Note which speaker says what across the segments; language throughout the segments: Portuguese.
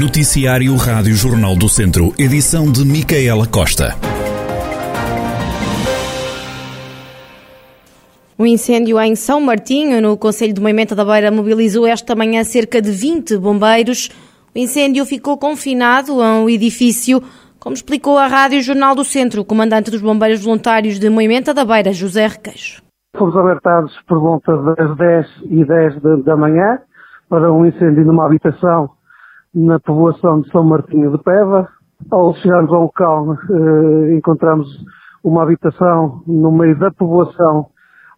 Speaker 1: Noticiário Rádio Jornal do Centro, edição de Micaela Costa.
Speaker 2: O incêndio em São Martinho, no Conselho de Moimenta da Beira, mobilizou esta manhã cerca de 20 bombeiros. O incêndio ficou confinado a um edifício, como explicou a Rádio Jornal do Centro, o comandante dos bombeiros voluntários de Moimenta da Beira, José Requeixo.
Speaker 3: Fomos alertados por volta das 10 e 10 da manhã para um incêndio numa habitação na povoação de São Martinho de Peva. Ao chegarmos ao local, eh, encontramos uma habitação no meio da povoação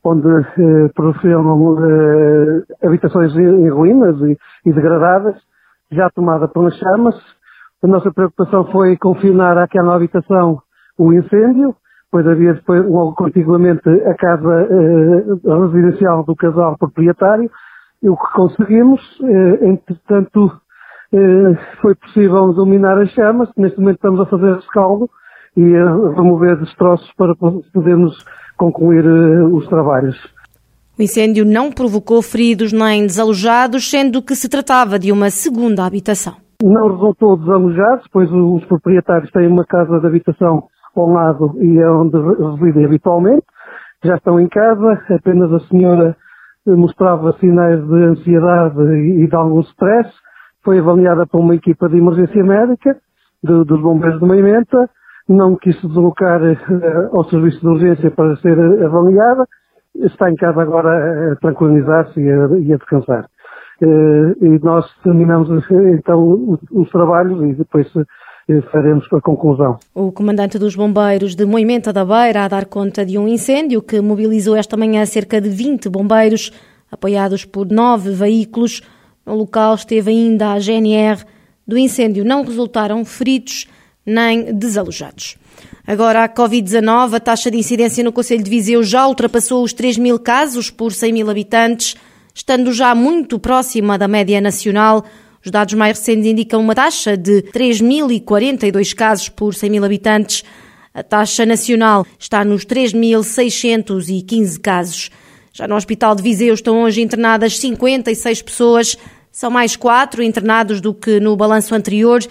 Speaker 3: onde eh, eh, habitações em ruínas e, e, degradadas, já tomada pelas chamas. A nossa preocupação foi confinar àquela habitação o incêndio, pois havia depois, logo contiguamente a casa eh, residencial do casal proprietário, e o que conseguimos, eh, entretanto, foi possível dominar as chamas. Neste momento estamos a fazer rescaldo e a remover destroços para podermos concluir eh, os trabalhos.
Speaker 2: O incêndio não provocou feridos nem desalojados, sendo que se tratava de uma segunda habitação.
Speaker 3: Não resultou desalojados, pois os proprietários têm uma casa de habitação ao lado e é onde residem habitualmente. Já estão em casa, apenas a senhora mostrava sinais de ansiedade e de algum stress foi avaliada por uma equipa de emergência médica de, dos bombeiros de Moimenta, não quis deslocar uh, ao serviço de urgência para ser avaliada, está em casa agora a tranquilizar-se e, e, a descansar. Uh, e nós terminamos então os, trabalhos e depois uh, faremos a conclusão.
Speaker 2: O comandante dos bombeiros de Moimenta da Beira a dar conta de um incêndio que mobilizou esta manhã cerca de 20 bombeiros, apoiados por nove veículos, no local esteve ainda a GNR. Do incêndio não resultaram feridos nem desalojados. Agora, a Covid-19, a taxa de incidência no Conselho de Viseu já ultrapassou os 3 mil casos por 100 mil habitantes, estando já muito próxima da média nacional. Os dados mais recentes indicam uma taxa de 3.042 casos por 100 mil habitantes. A taxa nacional está nos 3.615 casos. Já no Hospital de Viseu estão hoje internadas 56 pessoas, são mais quatro internados do que no balanço anterior.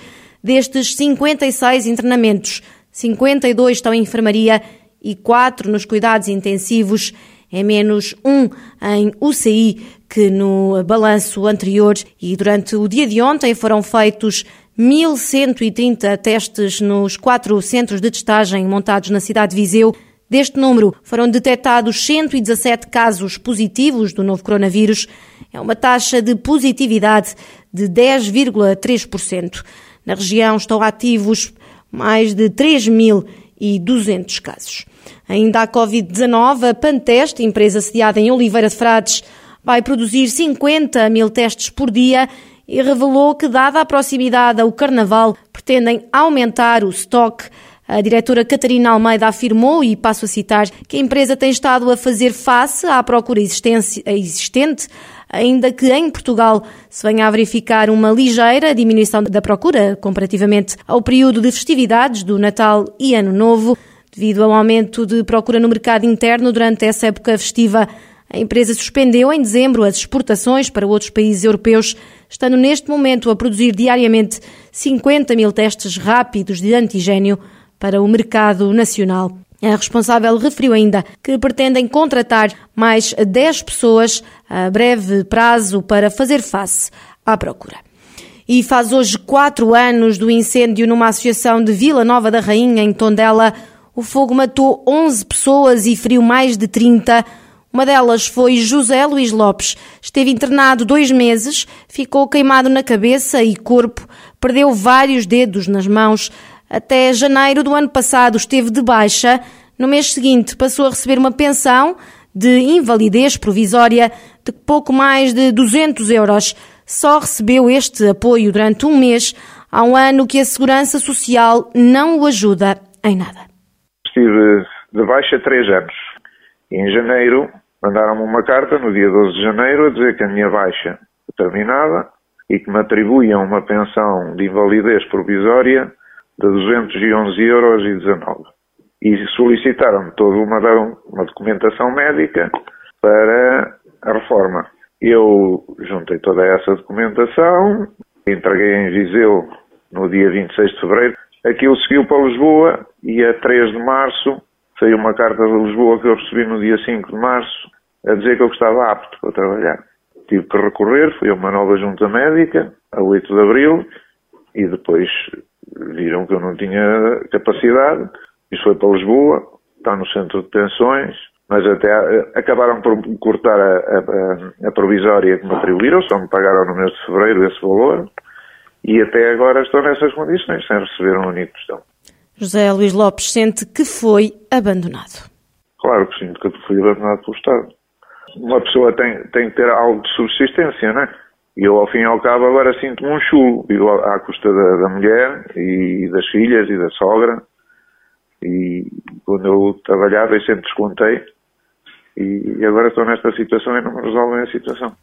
Speaker 2: Destes 56 internamentos, 52 estão em enfermaria e quatro nos cuidados intensivos. É menos um em UCI que no balanço anterior. E durante o dia de ontem foram feitos 1.130 testes nos quatro centros de testagem montados na cidade de Viseu. Deste número foram detectados 117 casos positivos do novo coronavírus. É uma taxa de positividade de 10,3%. Na região estão ativos mais de 3.200 casos. Ainda a Covid-19, a Panteste, empresa sediada em Oliveira de Frades, vai produzir 50 mil testes por dia e revelou que, dada a proximidade ao Carnaval, pretendem aumentar o estoque a diretora Catarina Almeida afirmou, e passo a citar, que a empresa tem estado a fazer face à procura existente, ainda que em Portugal se venha a verificar uma ligeira diminuição da procura comparativamente ao período de festividades do Natal e Ano Novo. Devido ao aumento de procura no mercado interno durante essa época festiva, a empresa suspendeu em dezembro as exportações para outros países europeus, estando neste momento a produzir diariamente 50 mil testes rápidos de antigênio para o mercado nacional. A responsável referiu ainda que pretendem contratar mais 10 pessoas a breve prazo para fazer face à procura. E faz hoje quatro anos do incêndio numa associação de Vila Nova da Rainha, em Tondela. O fogo matou 11 pessoas e feriu mais de 30. Uma delas foi José Luís Lopes. Esteve internado dois meses, ficou queimado na cabeça e corpo, perdeu vários dedos nas mãos. Até janeiro do ano passado esteve de baixa. No mês seguinte passou a receber uma pensão de invalidez provisória de pouco mais de 200 euros. Só recebeu este apoio durante um mês, há um ano que a Segurança Social não o ajuda em nada.
Speaker 4: Estive de baixa três anos. em janeiro mandaram-me uma carta, no dia 12 de janeiro, a dizer que a minha baixa terminava e que me atribuíam uma pensão de invalidez provisória de 211 euros e 19. E solicitaram-me toda uma, uma documentação médica para a reforma. Eu juntei toda essa documentação, Entreguei em Viseu no dia 26 de fevereiro. Aquilo seguiu para Lisboa e a 3 de março saiu uma carta de Lisboa que eu recebi no dia 5 de março a dizer que eu estava apto para trabalhar. Tive que recorrer, fui a uma nova junta médica, a 8 de abril, e depois viram que eu não tinha capacidade. Isso foi para Lisboa, está no centro de pensões, mas até acabaram por cortar a, a, a provisória que me atribuíram, só me pagaram no mês de fevereiro esse valor, e até agora estou nessas condições, sem receber um único questão.
Speaker 2: José Luís Lopes sente que foi abandonado.
Speaker 4: Claro que sinto que fui abandonado pelo Estado. Uma pessoa tem, tem que ter algo de subsistência, não é? E eu, ao fim e ao cabo, agora sinto-me um chulo, à custa da, da, mulher e das filhas e da sogra. E quando eu trabalhava, eu sempre descontei. E, agora estou nesta situação e não me resolvem a situação.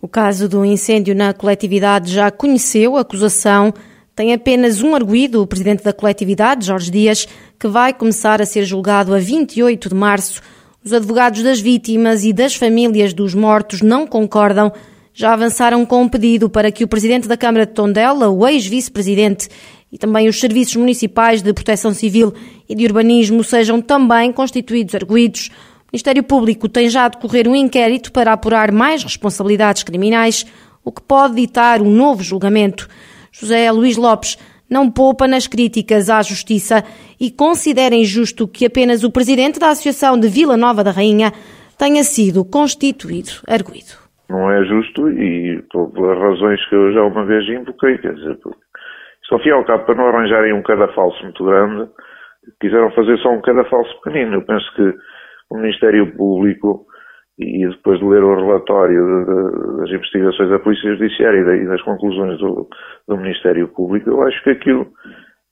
Speaker 2: O caso do incêndio na coletividade já conheceu a acusação. Tem apenas um arguído, o presidente da coletividade, Jorge Dias, que vai começar a ser julgado a 28 de março. Os advogados das vítimas e das famílias dos mortos não concordam já avançaram com um pedido para que o presidente da Câmara de Tondela, o ex-vice-presidente e também os serviços municipais de proteção civil e de urbanismo sejam também constituídos arguídos. O Ministério Público tem já a decorrer um inquérito para apurar mais responsabilidades criminais, o que pode ditar um novo julgamento. José Luís Lopes não poupa nas críticas à Justiça e considera injusto que apenas o presidente da Associação de Vila Nova da Rainha tenha sido constituído arguído
Speaker 4: não é justo e pelas razões que eu já uma vez invoquei, quer dizer, só fui ao cabo para não arranjarem um cadafalso muito grande, quiseram fazer só um cadafalso pequenino. Eu penso que o Ministério Público, e depois de ler o relatório de, de, das investigações da Polícia Judiciária e, das conclusões do, do, Ministério Público, eu acho que aquilo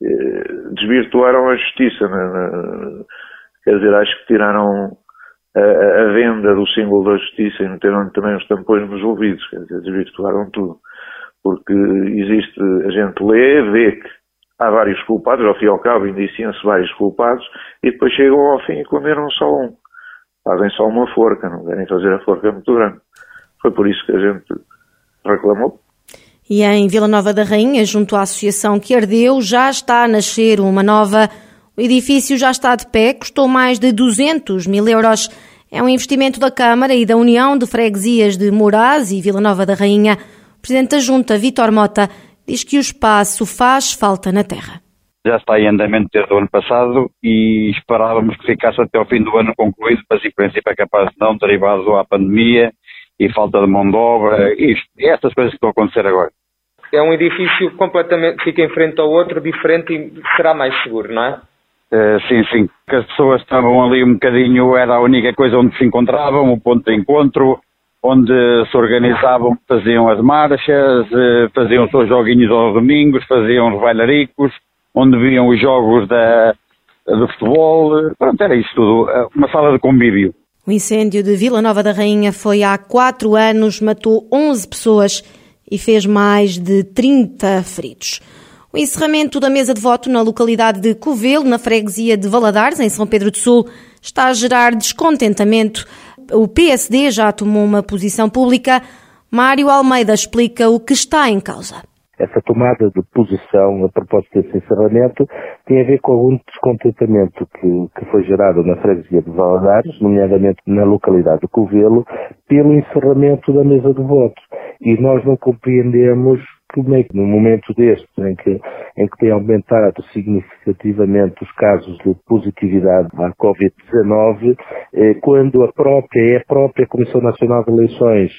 Speaker 4: eh, desvirtuaram a justiça. Né? Quer dizer, acho que tiraram a, a, venda do símbolo da justiça e meteram também os tampões nos ouvidos, quer dizer, desvirtuaram tudo. Porque existe, a gente lê, vê que há vários culpados, ao fim e ao cabo indiciam-se vários culpados, e depois chegam ao fim e condenam só um. Fazem só uma forca, não querem fazer a forca muito grande. Foi por isso que a gente reclamou.
Speaker 2: E em Vila Nova da Rainha, junto à associação que ardeu, já está a nascer uma nova o edifício já está de pé, custou mais de 200 mil euros. É um investimento da Câmara e da União de Freguesias de Moraes e Vila Nova da Rainha. O Presidente da Junta, Vítor Mota, diz que o espaço faz falta na terra.
Speaker 5: Já está em andamento desde o ano passado e esperávamos que ficasse até o fim do ano concluído, mas em princípio é capaz de não, derivado à pandemia e falta de mão de obra, isto, e estas coisas que estão a acontecer agora.
Speaker 6: É um edifício completamente, fica em frente ao outro, diferente e será mais seguro, não é?
Speaker 5: Uh, sim, sim. Que as pessoas estavam ali um bocadinho, era a única coisa onde se encontravam, o ponto de encontro, onde se organizavam, faziam as marchas, uh, faziam os seus joguinhos aos domingos, faziam os bailaricos, onde viam os jogos da, do futebol. Pronto, era isso tudo. Eh, uma sala de convívio.
Speaker 2: O incêndio de Vila Nova da Rainha foi há quatro anos, matou 11 pessoas e fez mais de 30 feridos. O encerramento da mesa de voto na localidade de Covelo, na freguesia de Valadares, em São Pedro do Sul, está a gerar descontentamento. O PSD já tomou uma posição pública. Mário Almeida explica o que está em causa.
Speaker 7: Essa tomada de posição a propósito desse encerramento tem a ver com algum descontentamento que, que foi gerado na freguesia de Valadares, nomeadamente na localidade de Covelo, pelo encerramento da mesa de voto. E nós não compreendemos como é que no momento destes, em que, em que tem aumentado significativamente os casos de positividade à Covid-19, eh, quando a própria, é a própria Comissão Nacional de Eleições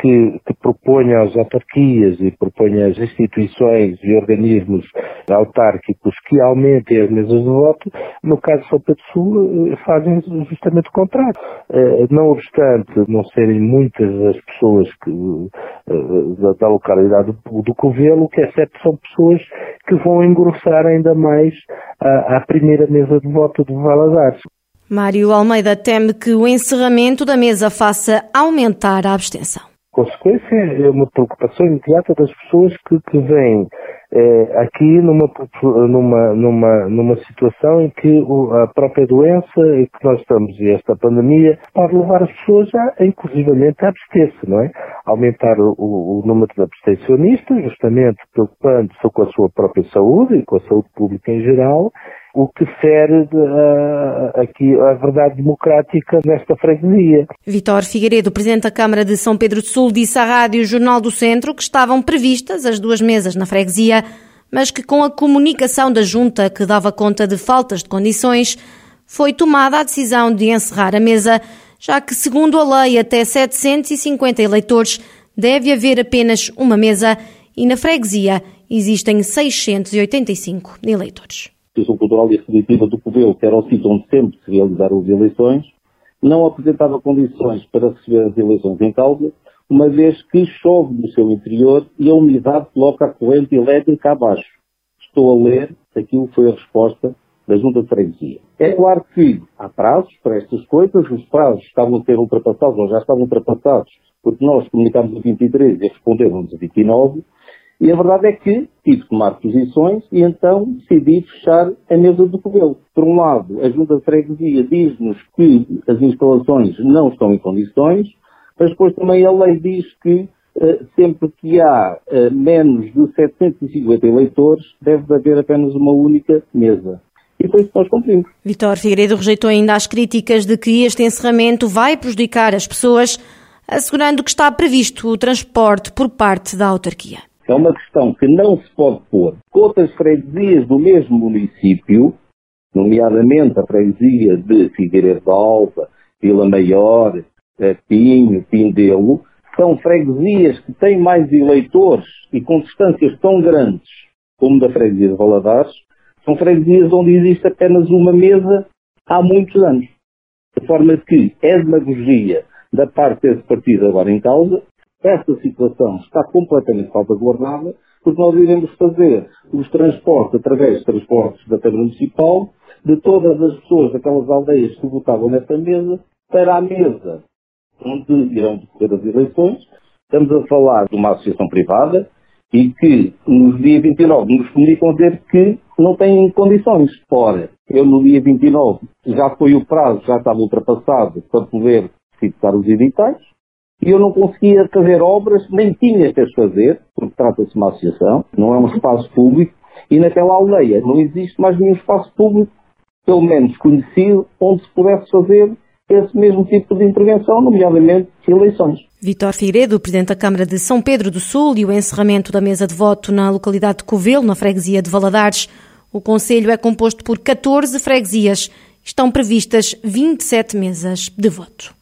Speaker 7: que, que propõe às autarquias e propõe às instituições e organismos autárquicos que aumentem as mesas de voto, no caso de São Pedro Sul, eh, fazem justamente o contrário. Eh, não obstante não serem muitas as pessoas que, eh, da localidade do Covelo, o que é certo são pessoas que vão engrossar ainda mais a, a primeira mesa de voto de Valadares.
Speaker 2: Mário Almeida teme que o encerramento da mesa faça aumentar a abstenção
Speaker 7: consequência é uma preocupação imediata das pessoas que, que veem é, aqui numa, numa, numa, numa situação em que a própria doença em que nós estamos e esta pandemia pode levar as pessoas a, inclusivamente, a abster-se, não é? Aumentar o, o, número de abstencionistas, justamente preocupando-se com a sua própria saúde e com a saúde pública em geral, o que fere uh, aqui a verdade democrática nesta freguesia.
Speaker 2: Vitor Figueiredo, Presidente da Câmara de São Pedro do Sul, disse à Rádio Jornal do Centro que estavam previstas as duas mesas na freguesia, mas que com a comunicação da Junta que dava conta de faltas de condições, foi tomada a decisão de encerrar a mesa, já que, segundo a lei, até 750 eleitores deve haver apenas uma mesa e na freguesia existem 685 eleitores.
Speaker 8: Associação Cultural e Recreativa do Covelo, que era o sítio onde sempre se realizaram as eleições, não apresentava condições para receber as eleições em causa, uma vez que chove no seu interior e a unidade coloca a corrente elétrica abaixo. Estou a ler, aquilo foi a resposta da Junta de Freguesia. É claro que há prazos para estas coisas, os prazos estavam a ser ultrapassados, ou já estavam ultrapassados, porque nós comunicámos a 23 e responderam-nos a 29, e a verdade é que tive que tomar posições e então decidi fechar a mesa do Covelo. Por um lado, a Junta de Freguesia diz-nos que as instalações não estão em condições, mas depois também a lei diz que uh, sempre que há uh, menos de 750 eleitores, deve haver apenas uma única mesa. E foi isso que nós cumprimos.
Speaker 2: Vitor Figueiredo rejeitou ainda as críticas de que este encerramento vai prejudicar as pessoas, assegurando que está previsto o transporte por parte da autarquia.
Speaker 8: É uma questão que não se pode pôr com outras freguesias do mesmo município, nomeadamente a freguesia de Figueiredo da Alva, Vila Maior, eh, Pinho, Pindelo, são freguesias que têm mais eleitores e com distâncias tão grandes como da freguesia de Valadares, são freguesias onde existe apenas uma mesa há muitos anos. De forma que é demagogia da parte desse partido agora em causa esta situação está completamente salvaguardada, porque nós iremos fazer os transportes através de transportes da Câmara Municipal de todas as pessoas daquelas aldeias que votavam nesta mesa para a mesa onde irão decorrer as eleições. Estamos a falar de uma associação privada e que no dia 29 nos comunicam dizer que não têm condições. Ora, eu no dia 29 já foi o prazo, já estava ultrapassado para poder fixar os editais e eu não conseguia fazer obras, nem tinha que as fazer, porque trata-se de uma associação, não é um espaço público, e naquela aldeia não existe mais nenhum espaço público, pelo menos conhecido, onde se pudesse fazer esse mesmo tipo de intervenção, nomeadamente eleições.
Speaker 2: Vitor Figueiredo, Presidente da Câmara de São Pedro do Sul e o encerramento da mesa de voto na localidade de Covelo, na freguesia de Valadares. O Conselho é composto por 14 freguesias. Estão previstas 27 mesas de voto.